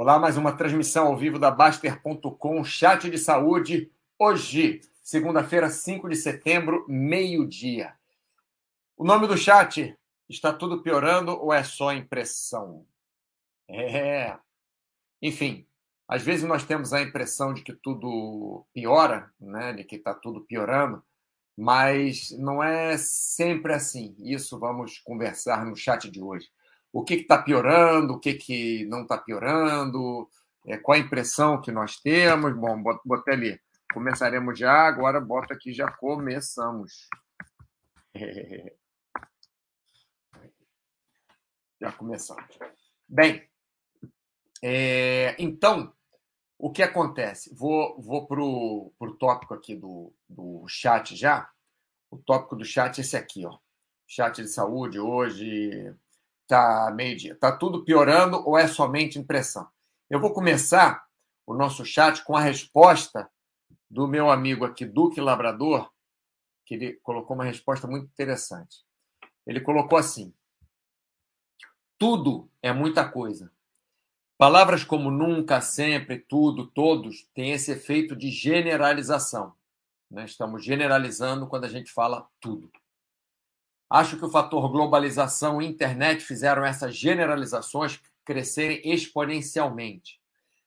Olá, mais uma transmissão ao vivo da Baster.com, chat de saúde, hoje, segunda-feira, 5 de setembro, meio-dia. O nome do chat, está tudo piorando ou é só impressão? É. Enfim, às vezes nós temos a impressão de que tudo piora, né, de que está tudo piorando, mas não é sempre assim. Isso vamos conversar no chat de hoje o que está piorando, o que, que não está piorando, é, qual a impressão que nós temos. Bom, botei ali. Começaremos já, agora bota aqui, já começamos. Já começamos. Bem, é, então, o que acontece? Vou, vou para o tópico aqui do, do chat já. O tópico do chat é esse aqui, ó. Chat de saúde hoje, Tá meio-dia. Tá tudo piorando ou é somente impressão? Eu vou começar o nosso chat com a resposta do meu amigo aqui, Duque Labrador, que ele colocou uma resposta muito interessante. Ele colocou assim: tudo é muita coisa. Palavras como nunca, sempre, tudo, todos têm esse efeito de generalização. Né? Estamos generalizando quando a gente fala tudo. Acho que o fator globalização e internet fizeram essas generalizações crescerem exponencialmente.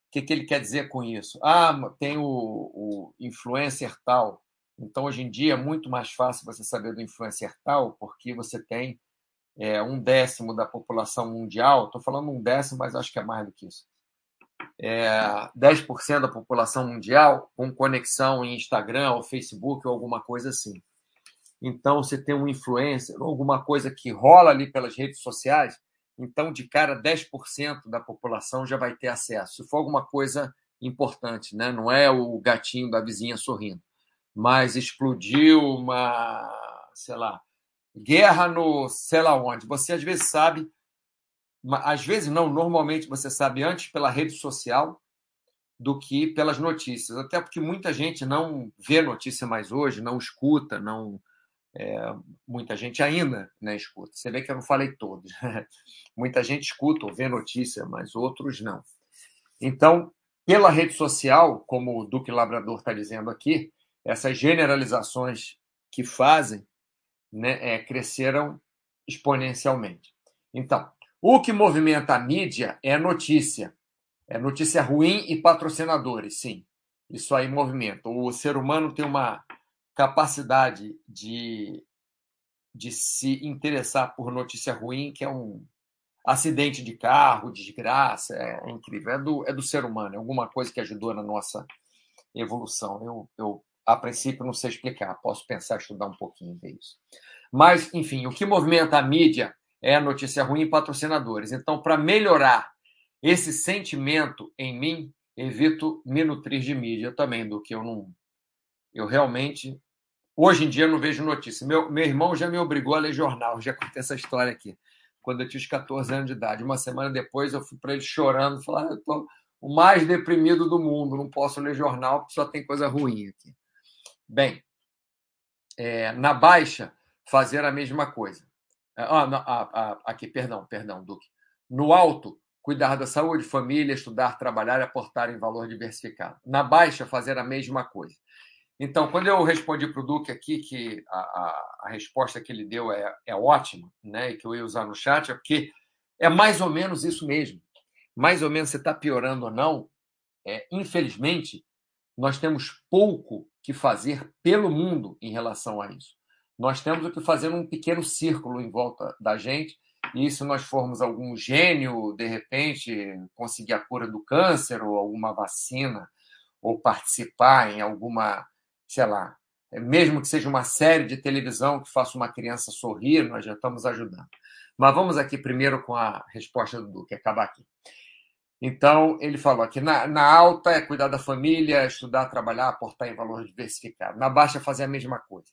O que, que ele quer dizer com isso? Ah, tem o, o influencer tal. Então, hoje em dia, é muito mais fácil você saber do influencer tal, porque você tem é, um décimo da população mundial. Estou falando um décimo, mas acho que é mais do que isso. É, 10% da população mundial com conexão em Instagram ou Facebook ou alguma coisa assim. Então, você tem um influencer, alguma coisa que rola ali pelas redes sociais, então, de cara, 10% da população já vai ter acesso. Se for alguma coisa importante, né? não é o gatinho da vizinha sorrindo, mas explodiu uma, sei lá, guerra no sei lá onde. Você às vezes sabe, às vezes não, normalmente você sabe antes pela rede social do que pelas notícias. Até porque muita gente não vê notícia mais hoje, não escuta, não é, muita gente ainda né, escuta. Você vê que eu não falei todos. muita gente escuta ou vê notícia, mas outros não. Então, pela rede social, como o Duque Labrador está dizendo aqui, essas generalizações que fazem né, é, cresceram exponencialmente. Então, o que movimenta a mídia é notícia. É notícia ruim e patrocinadores, sim. Isso aí movimenta. O ser humano tem uma capacidade de, de se interessar por notícia ruim, que é um acidente de carro, desgraça, é incrível. É do, é do ser humano, é alguma coisa que ajudou na nossa evolução. Eu, eu, a princípio, não sei explicar, posso pensar, estudar um pouquinho ver isso. Mas, enfim, o que movimenta a mídia é a notícia ruim e patrocinadores. Então, para melhorar esse sentimento em mim, evito me nutrir de mídia também, do que eu não eu realmente, hoje em dia, não vejo notícia. Meu, meu irmão já me obrigou a ler jornal, já contei essa história aqui, quando eu tinha os 14 anos de idade. Uma semana depois, eu fui para ele chorando, falando: ah, eu estou o mais deprimido do mundo, não posso ler jornal porque só tem coisa ruim aqui. Bem, é, na baixa, fazer a mesma coisa. Ah, ah, ah, aqui, perdão, perdão, Duque. No alto, cuidar da saúde, família, estudar, trabalhar aportar em valor diversificado. Na baixa, fazer a mesma coisa. Então, quando eu respondi para o Duque aqui que a, a, a, resposta que ele deu é, é ótima, né, e que eu ia usar no chat, é porque é mais ou menos isso mesmo. Mais ou menos você está piorando ou não, é, infelizmente, nós temos pouco que fazer pelo mundo em relação a isso. Nós temos o que fazer num pequeno círculo em volta da gente, e se nós formos algum gênio, de repente, conseguir a cura do câncer ou alguma vacina, ou participar em alguma sei lá, mesmo que seja uma série de televisão que faça uma criança sorrir, nós já estamos ajudando. Mas vamos aqui primeiro com a resposta do Duque, acabar aqui. Então, ele falou aqui: na, na alta é cuidar da família, estudar, trabalhar, aportar em valor diversificado. Na baixa, fazer a mesma coisa.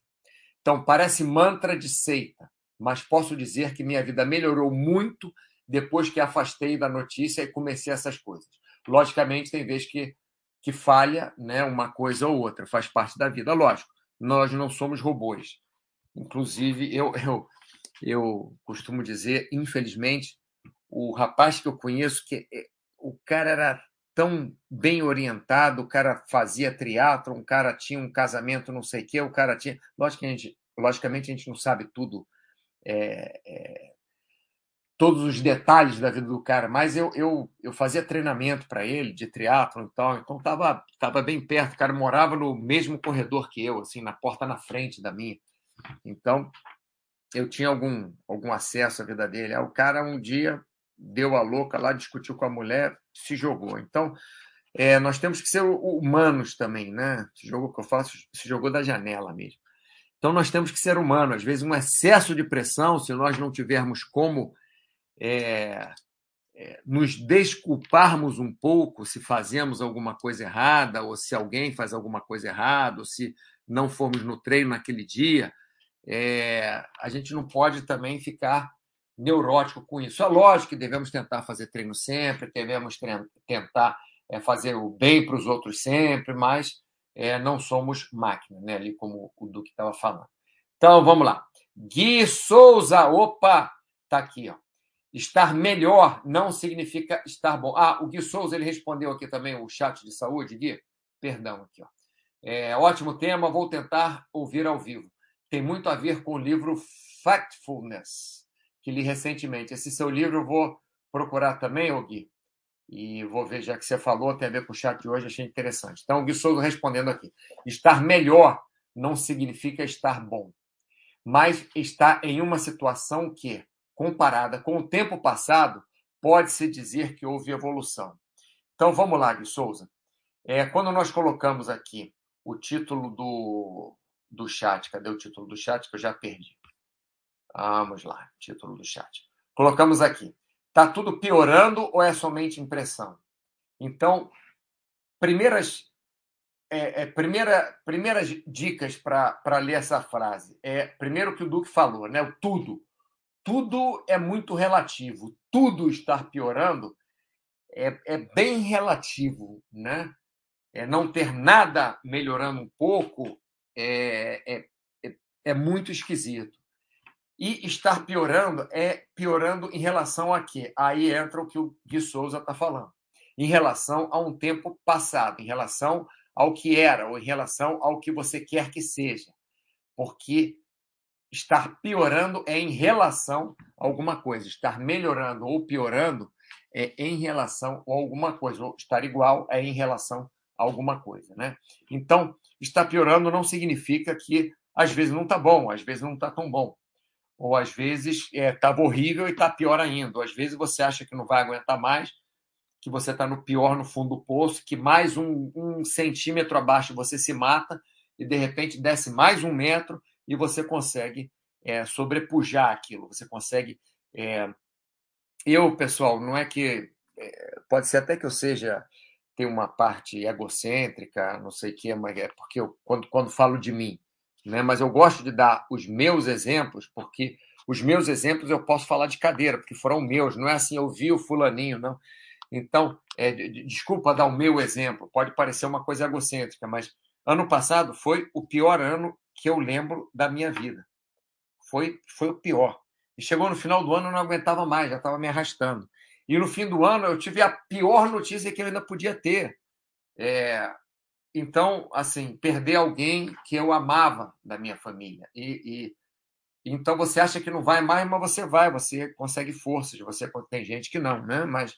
Então, parece mantra de seita, mas posso dizer que minha vida melhorou muito depois que afastei da notícia e comecei essas coisas. Logicamente, tem vezes que que falha né, uma coisa ou outra, faz parte da vida. Lógico, nós não somos robôs. Inclusive, eu, eu, eu costumo dizer, infelizmente, o rapaz que eu conheço que é o cara era tão bem orientado, o cara fazia triatlo, um cara tinha um casamento, não sei o quê, o cara tinha. Lógico que a gente, logicamente, a gente não sabe tudo, é, é, todos os detalhes da vida do cara, mas eu, eu, eu fazia treinamento para ele de triatlo e tal, então estava tava bem perto, o cara morava no mesmo corredor que eu, assim, na porta na frente da minha. Então, eu tinha algum, algum acesso à vida dele. Aí o cara um dia deu a louca lá, discutiu com a mulher, se jogou. Então, é, nós temos que ser humanos também, né? Esse jogo que eu faço, se jogou da janela mesmo. Então, nós temos que ser humanos. Às vezes, um excesso de pressão, se nós não tivermos como é, é, nos desculparmos um pouco se fazemos alguma coisa errada, ou se alguém faz alguma coisa errada, ou se não formos no treino naquele dia, é, a gente não pode também ficar neurótico com isso. É lógico que devemos tentar fazer treino sempre, devemos tentar é, fazer o bem para os outros sempre, mas é, não somos máquina, né? ali como o Duque estava falando. Então, vamos lá. Gui Souza, opa, tá aqui, ó. Estar melhor não significa estar bom. Ah, o Gui Souza ele respondeu aqui também o chat de saúde, Gui. Perdão aqui, ó. É, ótimo tema, vou tentar ouvir ao vivo. Tem muito a ver com o livro Factfulness, que li recentemente. Esse seu livro eu vou procurar também, ô Gui, e vou ver, já que você falou, tem a ver com o chat de hoje, achei interessante. Então, o Gui Souza respondendo aqui. Estar melhor não significa estar bom, mas estar em uma situação que, comparada com o tempo passado, pode-se dizer que houve evolução. Então, vamos lá, Gui Souza. É, quando nós colocamos aqui o título do, do chat, cadê o título do chat que eu já perdi? Vamos lá, título do chat. Colocamos aqui. Está tudo piorando ou é somente impressão? Então, primeiras, é, é, primeira, primeiras dicas para ler essa frase. É, primeiro que o Duque falou, né? O tudo. Tudo é muito relativo. Tudo estar piorando é, é bem relativo, né? É não ter nada melhorando um pouco é, é, é, é muito esquisito. E estar piorando é piorando em relação a quê? Aí entra o que o Gui Souza está falando. Em relação a um tempo passado, em relação ao que era, ou em relação ao que você quer que seja. Porque estar piorando é em relação a alguma coisa. Estar melhorando ou piorando é em relação a alguma coisa. Ou estar igual é em relação a alguma coisa. Né? Então, estar piorando não significa que às vezes não está bom, às vezes não está tão bom ou às vezes estava é, horrível e está pior ainda. Ou às vezes você acha que não vai aguentar mais, que você está no pior, no fundo do poço, que mais um, um, centímetro abaixo você se mata e de repente desce mais um metro e você consegue é, sobrepujar aquilo. Você consegue. É... Eu, pessoal, não é que. É, pode ser até que eu seja. Tem uma parte egocêntrica, não sei o que, mas é porque eu, quando, quando falo de mim, né? mas eu gosto de dar os meus exemplos, porque os meus exemplos eu posso falar de cadeira, porque foram meus, não é assim, eu vi o fulaninho, não. Então, é, desculpa dar o meu exemplo, pode parecer uma coisa egocêntrica, mas ano passado foi o pior ano que eu lembro da minha vida. Foi, foi o pior. E chegou no final do ano, eu não aguentava mais, já estava me arrastando. E no fim do ano, eu tive a pior notícia que eu ainda podia ter. É, então, assim, perder alguém que eu amava da minha família. E, e, então você acha que não vai mais, mas você vai, você consegue forças. Você tem gente que não, né? Mas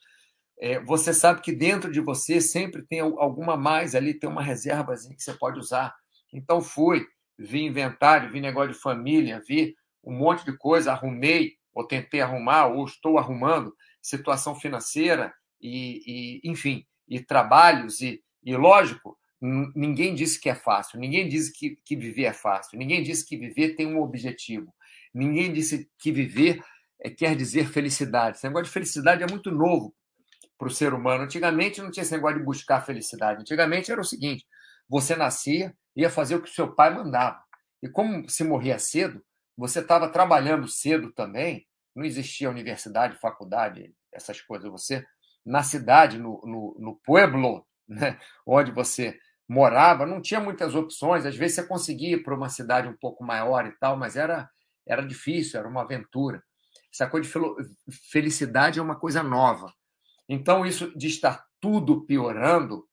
é, você sabe que dentro de você sempre tem alguma mais ali, tem uma reserva que você pode usar. Então fui, vi inventário, vi negócio de família, vi um monte de coisa, arrumei ou tentei arrumar ou estou arrumando situação financeira e, e enfim, e trabalhos e, e lógico Ninguém disse que é fácil, ninguém disse que, que viver é fácil, ninguém disse que viver tem um objetivo, ninguém disse que viver é, quer dizer felicidade. Esse negócio de felicidade é muito novo para o ser humano. Antigamente não tinha esse negócio de buscar felicidade. Antigamente era o seguinte: você nascia, ia fazer o que seu pai mandava. E como se morria cedo, você estava trabalhando cedo também, não existia universidade, faculdade, essas coisas. Você, na cidade, no, no, no pueblo, né, onde você morava, não tinha muitas opções. Às vezes você conseguia ir para uma cidade um pouco maior e tal, mas era, era difícil, era uma aventura. Essa coisa de felicidade é uma coisa nova. Então, isso de estar tudo piorando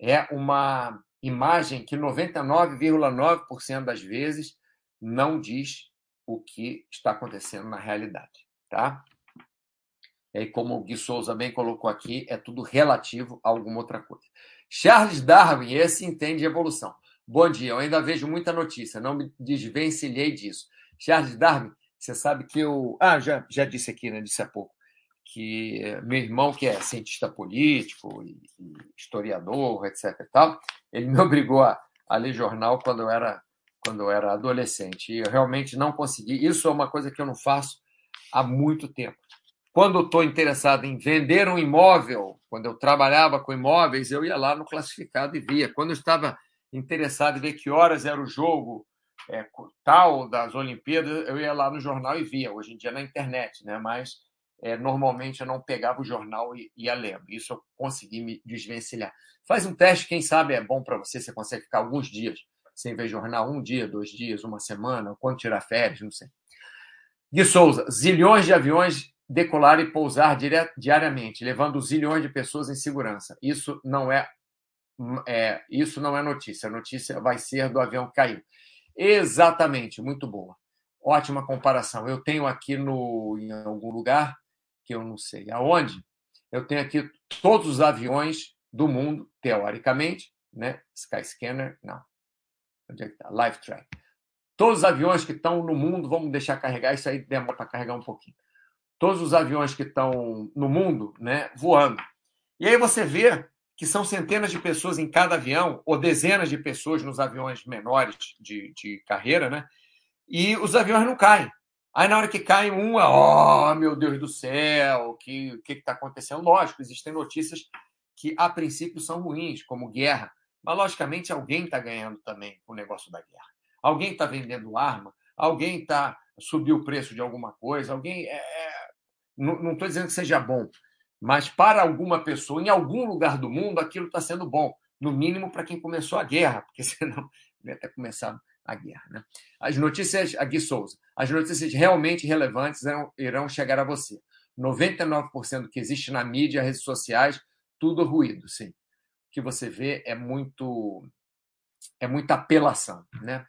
é uma imagem que 99,9% das vezes não diz o que está acontecendo na realidade, tá? E aí, como o Gui Souza bem colocou aqui, é tudo relativo a alguma outra coisa. Charles Darwin, esse entende evolução. Bom dia, eu ainda vejo muita notícia, não me desvencilhei disso. Charles Darwin, você sabe que eu. Ah, já, já disse aqui, né? Disse há pouco. Que meu irmão, que é cientista político e, historiador, etc. e tal, ele me obrigou a, a ler jornal quando eu era quando eu era adolescente. E eu realmente não consegui. Isso é uma coisa que eu não faço há muito tempo. Quando estou interessado em vender um imóvel, quando eu trabalhava com imóveis, eu ia lá no classificado e via. Quando eu estava interessado em ver que horas era o jogo é, tal das Olimpíadas, eu ia lá no jornal e via. Hoje em dia na internet, né? Mas é, normalmente eu não pegava o jornal e ia lendo. Isso eu consegui me desvencilhar. Faz um teste, quem sabe é bom para você. Você consegue ficar alguns dias sem ver jornal, um dia, dois dias, uma semana, quando tirar férias, não sei. Gui Souza, zilhões de aviões decolar e pousar diariamente, levando zilhões de pessoas em segurança. Isso não é, é, isso não é notícia. A notícia vai ser do avião cair. Exatamente, muito boa. Ótima comparação. Eu tenho aqui no, em algum lugar, que eu não sei aonde, eu tenho aqui todos os aviões do mundo, teoricamente, né? Skyscanner, não. Onde é que está? Live Track. Todos os aviões que estão no mundo, vamos deixar carregar, isso aí demora para carregar um pouquinho. Todos os aviões que estão no mundo, né, voando. E aí você vê que são centenas de pessoas em cada avião, ou dezenas de pessoas nos aviões menores de, de carreira, né? E os aviões não caem. Aí, na hora que cai um, oh, meu Deus do céu, o que está acontecendo? Lógico, existem notícias que, a princípio, são ruins, como guerra. Mas, logicamente, alguém está ganhando também com o negócio da guerra. Alguém está vendendo arma, alguém está subiu o preço de alguma coisa, alguém. É... é não estou dizendo que seja bom, mas para alguma pessoa, em algum lugar do mundo, aquilo está sendo bom. No mínimo para quem começou a guerra, porque senão ia ter começado a guerra. Né? As notícias, aqui Souza, as notícias realmente relevantes irão, irão chegar a você. 99% do que existe na mídia, redes sociais, tudo ruído, sim. O que você vê é muito é muita apelação, né?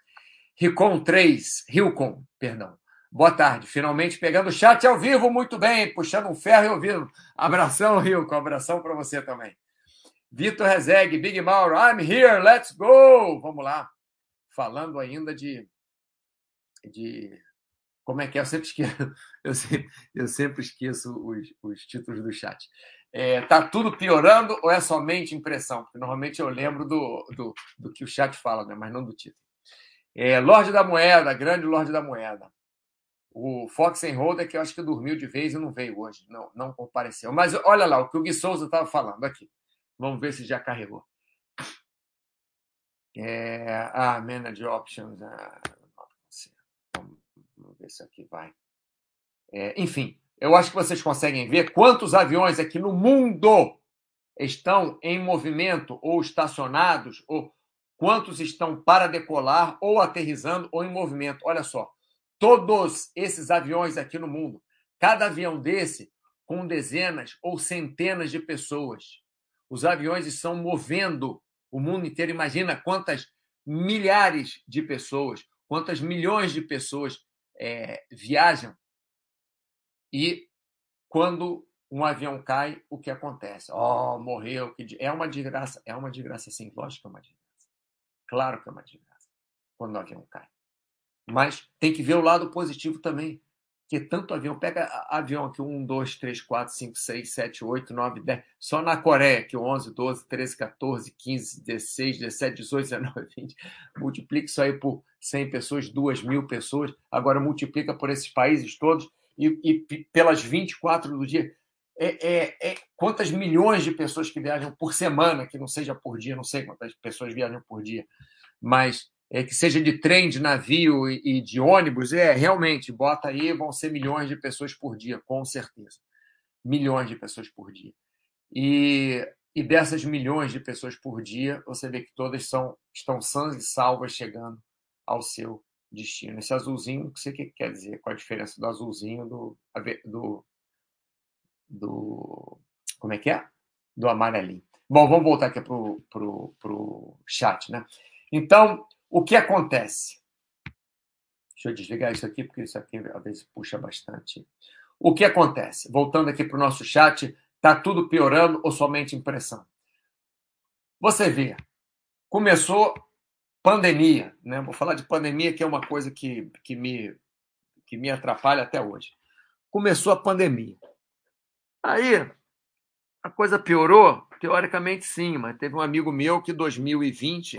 Ricon 3, Rilcon, perdão. Boa tarde. Finalmente pegando o chat ao vivo, muito bem, puxando um ferro e ouvindo. Abração, Rilcon, abração para você também. Vitor Rezeg, Big Mauro, I'm here, let's go! Vamos lá. Falando ainda de. de como é que é? Eu sempre esqueço, eu sempre, eu sempre esqueço os, os títulos do chat. É, tá tudo piorando ou é somente impressão? Porque normalmente eu lembro do, do, do que o chat fala, né? mas não do título. É, Lorde da Moeda, grande Lorde da Moeda. O Fox Holder, que eu acho que dormiu de vez e não veio hoje, não, não compareceu. Mas olha lá o que o Gui Souza estava falando aqui. Vamos ver se já carregou. É, ah, Manage Options. Ah, vamos ver se aqui vai. É, enfim, eu acho que vocês conseguem ver quantos aviões aqui no mundo estão em movimento ou estacionados, ou quantos estão para decolar, ou aterrizando, ou em movimento. Olha só, todos esses aviões aqui no mundo, cada avião desse com dezenas ou centenas de pessoas. Os aviões estão movendo o mundo inteiro. Imagina quantas milhares de pessoas, quantas milhões de pessoas é, viajam. E quando um avião cai, o que acontece? Oh, morreu. É uma desgraça. É uma desgraça, sim. Lógico que é uma desgraça. Claro que é uma desgraça quando o avião cai. Mas tem que ver o lado positivo também. Porque tanto avião, pega avião aqui, 1, 2, 3, 4, 5, 6, 7, 8, 9, 10. Só na Coreia, aqui 11, 12, 13, 14, 15, 16, 17, 18, 19, 20. Multiplica isso aí por 100 pessoas, 2 mil pessoas. Agora multiplica por esses países todos e, e pelas 24 do dia. É, é, é, quantas milhões de pessoas que viajam por semana, que não seja por dia, não sei quantas pessoas viajam por dia, mas é, que seja de trem, de navio e, e, de ônibus, é realmente, bota aí, vão ser milhões de pessoas por dia, com certeza. Milhões de pessoas por dia. E, e dessas milhões de pessoas por dia, você vê que todas são, estão sãs e salvas chegando ao seu destino. Esse azulzinho, não sei o que quer dizer, qual a diferença do azulzinho do, do, do Como é que é? Do amarelinho. Bom, vamos voltar aqui para o chat, né? Então, o que acontece? Deixa eu desligar isso aqui, porque isso aqui às vezes puxa bastante. O que acontece? Voltando aqui para o nosso chat, está tudo piorando ou somente impressão? Você vê, começou pandemia, né? Vou falar de pandemia, que é uma coisa que, que, me, que me atrapalha até hoje. Começou a pandemia. Aí a coisa piorou? Teoricamente sim, mas teve um amigo meu que 2020,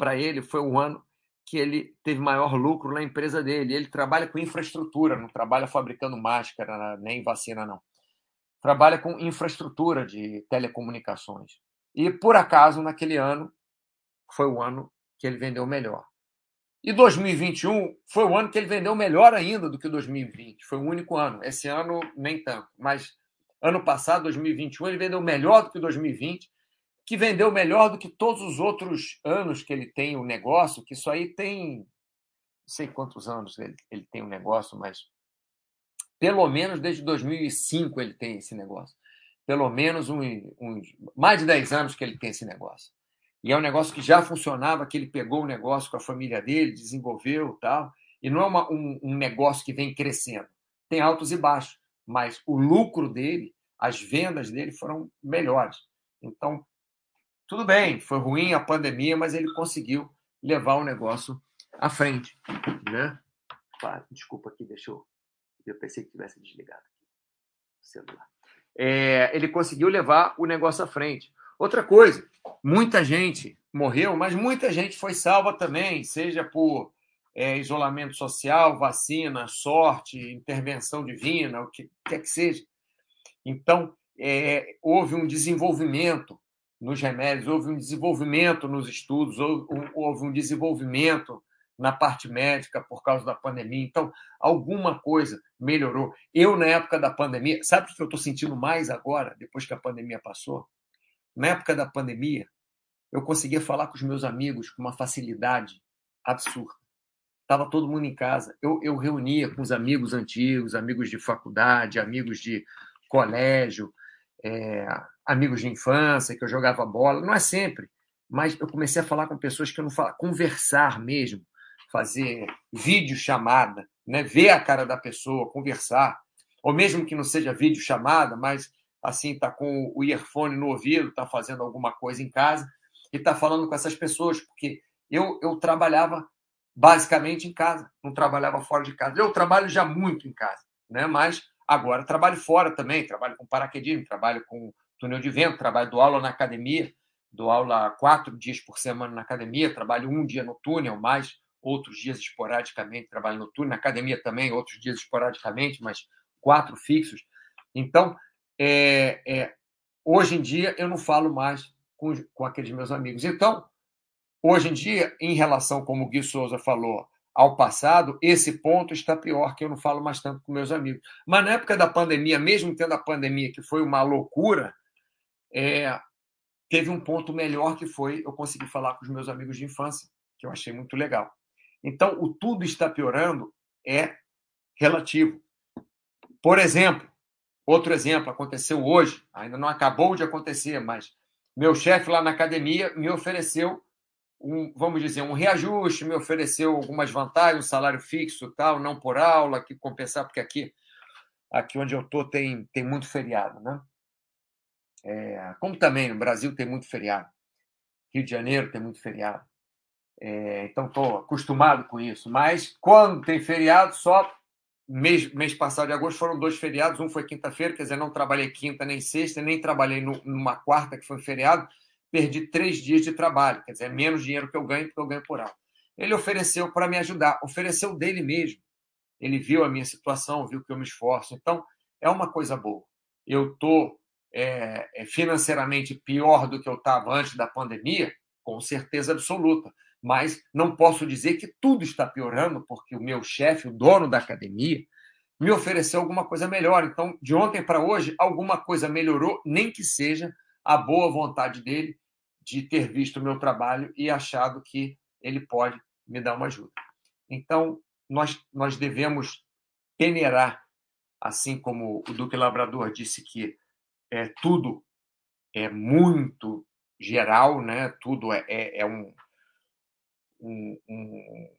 para ele, foi o ano que ele teve maior lucro na empresa dele. Ele trabalha com infraestrutura, não trabalha fabricando máscara nem vacina, não. Trabalha com infraestrutura de telecomunicações. E, por acaso, naquele ano, foi o ano que ele vendeu melhor. E 2021 foi o ano que ele vendeu melhor ainda do que 2020. Foi o único ano. Esse ano, nem tanto. Mas ano passado, 2021, ele vendeu melhor do que 2020, que vendeu melhor do que todos os outros anos que ele tem o negócio, que isso aí tem. Não sei quantos anos ele, ele tem o negócio, mas pelo menos desde 2005 ele tem esse negócio. Pelo menos uns mais de 10 anos que ele tem esse negócio. E é um negócio que já funcionava, que ele pegou o negócio com a família dele, desenvolveu tal. E não é uma, um, um negócio que vem crescendo. Tem altos e baixos, mas o lucro dele, as vendas dele foram melhores. Então, tudo bem, foi ruim a pandemia, mas ele conseguiu levar o negócio à frente. Né? Desculpa aqui, deixa eu. Eu pensei que tivesse desligado o celular. É, ele conseguiu levar o negócio à frente. Outra coisa, muita gente morreu, mas muita gente foi salva também, seja por é, isolamento social, vacina, sorte, intervenção divina, o que quer que seja. Então, é, houve um desenvolvimento nos remédios, houve um desenvolvimento nos estudos, houve, um desenvolvimento na parte médica por causa da pandemia. Então, alguma coisa melhorou. Eu, na época da pandemia, sabe o que eu estou sentindo mais agora, depois que a pandemia passou? na época da pandemia, eu conseguia falar com os meus amigos com uma facilidade absurda. Estava todo mundo em casa. Eu, eu reunia com os amigos antigos, amigos de faculdade, amigos de colégio, é, amigos de infância, que eu jogava bola. Não é sempre, mas eu comecei a falar com pessoas que eu não falava, conversar mesmo, fazer vídeo chamada, né? ver a cara da pessoa, conversar. Ou mesmo que não seja vídeo chamada, mas assim, está com o earphone no ouvido, está fazendo alguma coisa em casa e está falando com essas pessoas, porque eu, eu trabalhava basicamente em casa, não trabalhava fora de casa. Eu trabalho já muito em casa, né? mas agora trabalho fora também, trabalho com paraquedismo, trabalho com túnel de vento, trabalho do aula na academia, dou aula quatro dias por semana na academia, trabalho um dia no túnel, mais outros dias esporadicamente trabalho no túnel, na academia também, outros dias esporadicamente, mas quatro fixos. Então, é, é, hoje em dia eu não falo mais com, com aqueles meus amigos. Então, hoje em dia, em relação, como o Gui Souza falou, ao passado, esse ponto está pior, que eu não falo mais tanto com meus amigos. Mas na época da pandemia, mesmo tendo a pandemia, que foi uma loucura, é, teve um ponto melhor que foi eu conseguir falar com os meus amigos de infância, que eu achei muito legal. Então, o tudo está piorando é relativo. Por exemplo, Outro exemplo aconteceu hoje, ainda não acabou de acontecer, mas meu chefe lá na academia me ofereceu um, vamos dizer, um reajuste, me ofereceu algumas vantagens, um salário fixo, tal, não por aula, que compensar porque aqui aqui onde eu tô tem tem muito feriado, né? É, como também no Brasil tem muito feriado, Rio de Janeiro tem muito feriado, é, então estou acostumado com isso. Mas quando tem feriado, só mês, mês passado de agosto foram dois feriados, um foi quinta-feira, quer dizer, não trabalhei quinta nem sexta, nem trabalhei no, numa quarta, que foi feriado, perdi três dias de trabalho, quer dizer, é menos dinheiro que eu ganho, porque eu ganho por aula. Ele ofereceu para me ajudar, ofereceu dele mesmo. Ele viu a minha situação, viu que eu me esforço. Então, é uma coisa boa. Eu estou é, é, financeiramente pior do que eu estava antes da pandemia, com certeza absoluta mas não posso dizer que tudo está piorando, porque o meu chefe, o dono da academia, me ofereceu alguma coisa melhor. Então, de ontem para hoje, alguma coisa melhorou, nem que seja a boa vontade dele de ter visto o meu trabalho e achado que ele pode me dar uma ajuda. Então, nós, nós devemos peneirar, assim como o Duque Labrador disse que é, tudo é muito geral, né? tudo é, é, é um, um, um,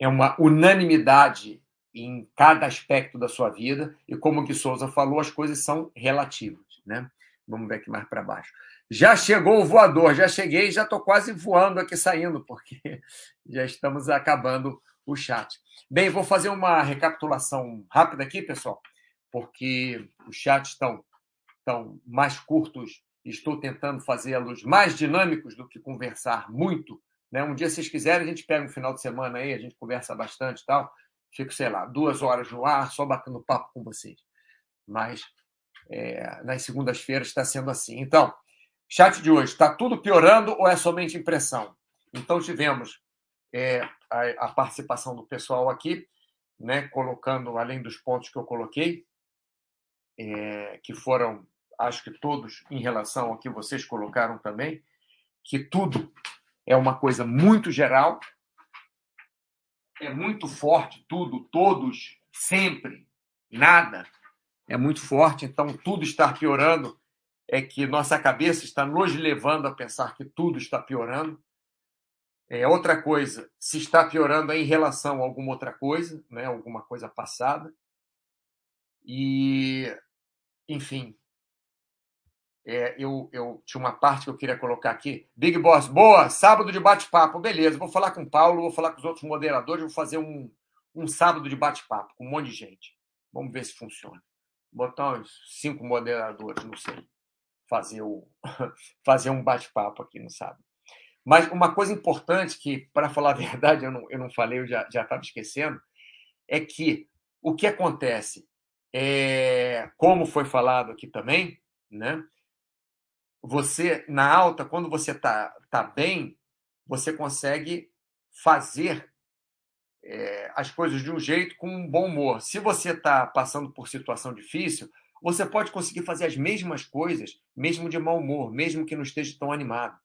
é uma unanimidade em cada aspecto da sua vida, e como que Souza falou, as coisas são relativas. Né? Vamos ver aqui mais para baixo. Já chegou o voador, já cheguei, já estou quase voando aqui saindo, porque já estamos acabando o chat. Bem, vou fazer uma recapitulação rápida aqui, pessoal, porque os chats estão, estão mais curtos. Estou tentando fazê-los mais dinâmicos do que conversar muito. Né? Um dia, se vocês quiserem, a gente pega um final de semana aí, a gente conversa bastante e tal. Fico, sei lá, duas horas no ar, só batendo papo com vocês. Mas é, nas segundas-feiras está sendo assim. Então, chat de hoje, está tudo piorando ou é somente impressão? Então, tivemos é, a, a, participação do pessoal aqui, né, colocando, além dos pontos que eu coloquei, é, que foram, acho que todos em relação ao que vocês colocaram também, que tudo é uma coisa muito geral, é muito forte, tudo, todos, sempre, nada, é muito forte, então tudo está piorando, é que nossa cabeça está nos levando a pensar que tudo está piorando. É, outra coisa, se está piorando é em relação a alguma outra coisa, né, alguma coisa passada. E, enfim, é, eu, eu tinha uma parte que eu queria colocar aqui. Big Boss, boa, sábado de bate-papo, beleza. Vou falar com o Paulo, vou falar com os outros moderadores, vou fazer um, um sábado de bate-papo com um monte de gente. Vamos ver se funciona. Botar uns cinco moderadores, não sei, fazer, o, fazer um bate-papo aqui no sábado. Mas uma coisa importante que, para falar a verdade, eu não, eu não falei, eu já estava esquecendo, é que o que acontece, é, como foi falado aqui também, né? Você, na alta, quando você está tá bem, você consegue fazer é, as coisas de um jeito com um bom humor. Se você está passando por situação difícil, você pode conseguir fazer as mesmas coisas, mesmo de mau humor, mesmo que não esteja tão animado.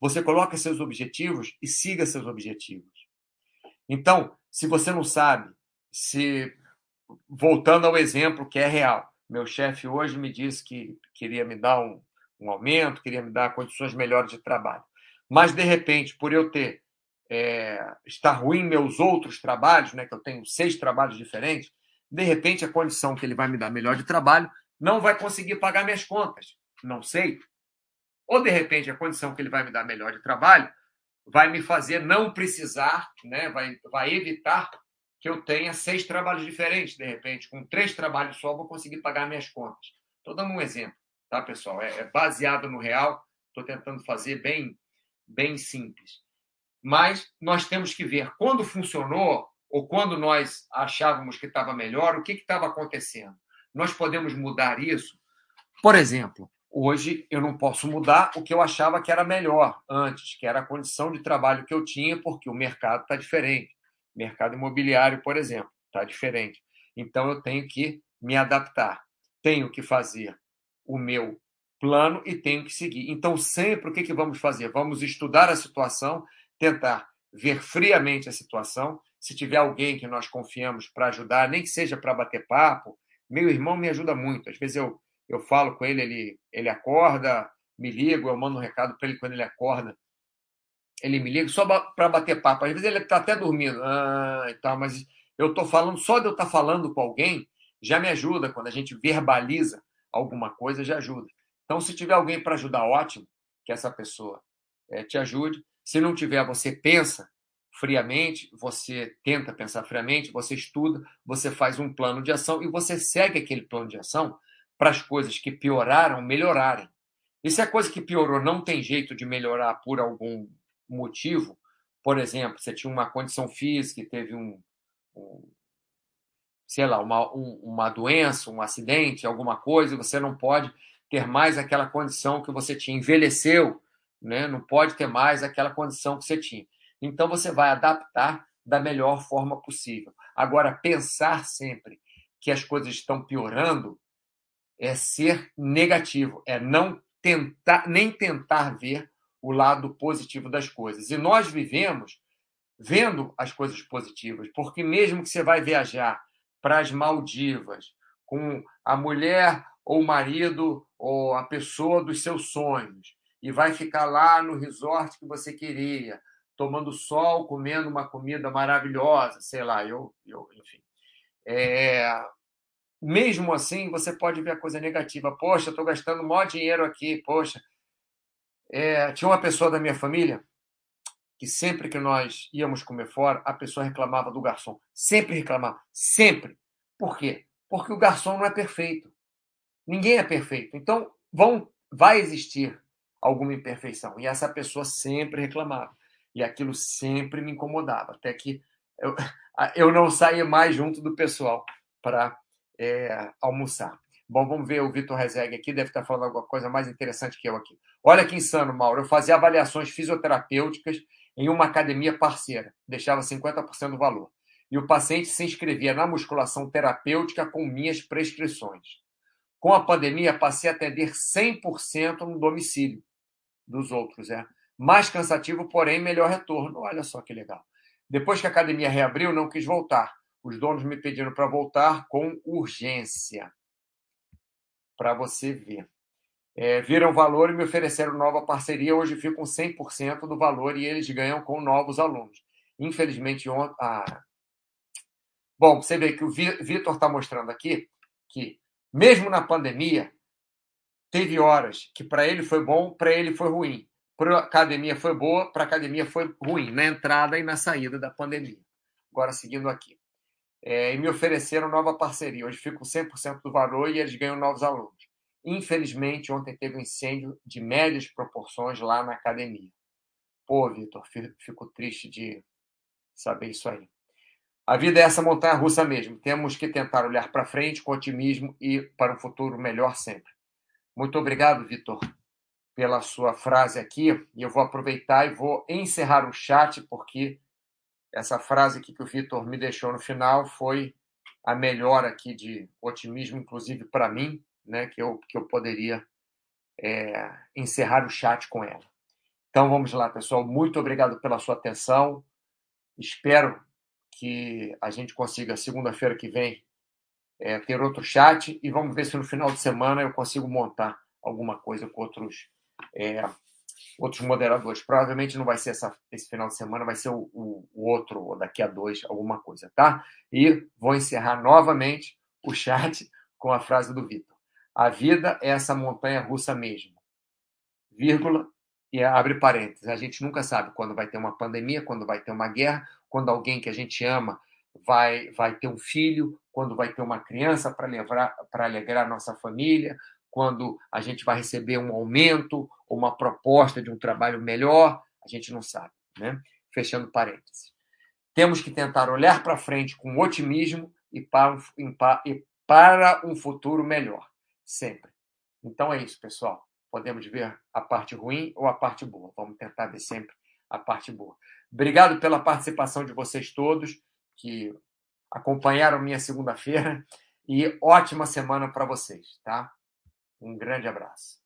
Você coloca seus objetivos e siga seus objetivos. Então, se você não sabe, se voltando ao exemplo que é real, meu chefe hoje me disse que queria me dar um, um aumento, queria me dar condições melhores de trabalho. Mas, de repente, por eu ter é, estar ruim meus outros trabalhos, né, que eu tenho seis trabalhos diferentes, de repente a condição que ele vai me dar melhor de trabalho não vai conseguir pagar minhas contas. Não sei. Ou, de repente, a condição que ele vai me dar melhor de trabalho vai me fazer não precisar, né? vai, vai evitar que eu tenha seis trabalhos diferentes, de repente. Com três trabalhos só, vou conseguir pagar minhas contas. Estou dando um exemplo, tá, pessoal? É, é baseado no real, estou tentando fazer bem, bem simples. Mas nós temos que ver quando funcionou ou quando nós achávamos que estava melhor, o que estava acontecendo. Nós podemos mudar isso. Por exemplo, Hoje eu não posso mudar o que eu achava que era melhor antes, que era a condição de trabalho que eu tinha, porque o mercado está diferente. Mercado imobiliário, por exemplo, está diferente. Então eu tenho que me adaptar. Tenho que fazer o meu plano e tenho que seguir. Então, sempre o que, que vamos fazer? Vamos estudar a situação, tentar ver friamente a situação. Se tiver alguém que nós confiamos para ajudar, nem que seja para bater papo, meu irmão me ajuda muito. Às vezes eu eu falo com ele, ele, ele acorda, me ligo, eu mando um recado para ele quando ele acorda. Ele me liga só para bater papo. Às vezes ele está até dormindo, ah, e tal, mas eu estou falando, só de eu estar tá falando com alguém já me ajuda. Quando a gente verbaliza alguma coisa, já ajuda. Então, se tiver alguém para ajudar, ótimo, que essa pessoa é, te ajude. Se não tiver, você pensa friamente, você tenta pensar friamente, você estuda, você faz um plano de ação e você segue aquele plano de ação para as coisas que pioraram melhorarem. E se a coisa que piorou não tem jeito de melhorar por algum motivo, por exemplo, você tinha uma condição física e teve um, um sei lá, uma, um, uma doença, um acidente, alguma coisa, e você não pode ter mais aquela condição que você tinha, envelheceu, né? não pode ter mais aquela condição que você tinha. Então você vai adaptar da melhor forma possível. Agora, pensar sempre que as coisas estão piorando é ser negativo, é não tentar, nem tentar ver o lado positivo das coisas. E nós vivemos vendo as coisas positivas, porque mesmo que você vai viajar para as Maldivas com a mulher ou o marido ou a pessoa dos seus sonhos e vai ficar lá no resort que você queria, tomando sol, comendo uma comida maravilhosa, sei lá, eu, eu enfim. É, mesmo assim, você pode ver a coisa negativa. Poxa, estou gastando maior dinheiro aqui, poxa. É, tinha uma pessoa da minha família que sempre que nós íamos comer fora, a pessoa reclamava do garçom. Sempre reclamava. Sempre. Por quê? Porque o garçom não é perfeito. Ninguém é perfeito. Então, vão, vai existir alguma imperfeição. E essa pessoa sempre reclamava. E aquilo sempre me incomodava. Até que eu, eu não saía mais junto do pessoal para é, almoçar. Bom, vamos ver o Vitor Rezeg aqui, deve estar falando alguma coisa mais interessante que eu aqui. Olha que insano, Mauro. Eu fazia avaliações fisioterapêuticas em uma academia parceira, deixava 50% do valor. E o paciente se inscrevia na musculação terapêutica com minhas prescrições. Com a pandemia, passei a atender 100% no domicílio dos outros. É mais cansativo, porém melhor retorno. Olha só que legal. Depois que a academia reabriu, não quis voltar. Os donos me pediram para voltar com urgência. Para você ver é, viram valor e me ofereceram nova parceria. Hoje fico com 100% do valor e eles ganham com novos alunos. Infelizmente, ontem. Ah. Bom, você vê que o Vitor está mostrando aqui que, mesmo na pandemia, teve horas que para ele foi bom, para ele foi ruim. Para a academia foi boa, para a academia foi ruim, na entrada e na saída da pandemia. Agora, seguindo aqui. É, e me ofereceram nova parceria. Hoje fico com 100% do valor e eles ganham novos alunos. Infelizmente, ontem teve um incêndio de médias proporções lá na academia. Pô, Vitor, fico triste de saber isso aí. A vida é essa montanha russa mesmo. Temos que tentar olhar para frente com otimismo e para um futuro melhor sempre. Muito obrigado, Vitor, pela sua frase aqui. E eu vou aproveitar e vou encerrar o chat, porque essa frase aqui que o Vitor me deixou no final foi a melhor aqui de otimismo, inclusive para mim né, que, eu, que eu poderia é, encerrar o chat com ela. Então vamos lá, pessoal. Muito obrigado pela sua atenção. Espero que a gente consiga, segunda-feira que vem, é, ter outro chat e vamos ver se no final de semana eu consigo montar alguma coisa com outros, é, outros moderadores. Provavelmente não vai ser essa, esse final de semana, vai ser o, o, outro, ou daqui a dois, alguma coisa, tá? E vou encerrar novamente o chat com a frase do Vitor. A vida é essa montanha russa mesmo. Vírgula e abre parênteses. A gente nunca sabe quando vai ter uma pandemia, quando vai ter uma guerra, quando alguém que a gente ama vai, vai ter um filho, quando vai ter uma criança para alegrar nossa família, quando a gente vai receber um aumento ou uma proposta de um trabalho melhor, a gente não sabe, né? Fechando parênteses. Temos que tentar olhar para frente com otimismo e para um, e para um futuro melhor sempre. Então é isso, pessoal. Podemos ver a parte ruim ou a parte boa. Vamos tentar ver sempre a parte boa. Obrigado pela participação de vocês todos que acompanharam minha segunda-feira e ótima semana para vocês, tá? Um grande abraço.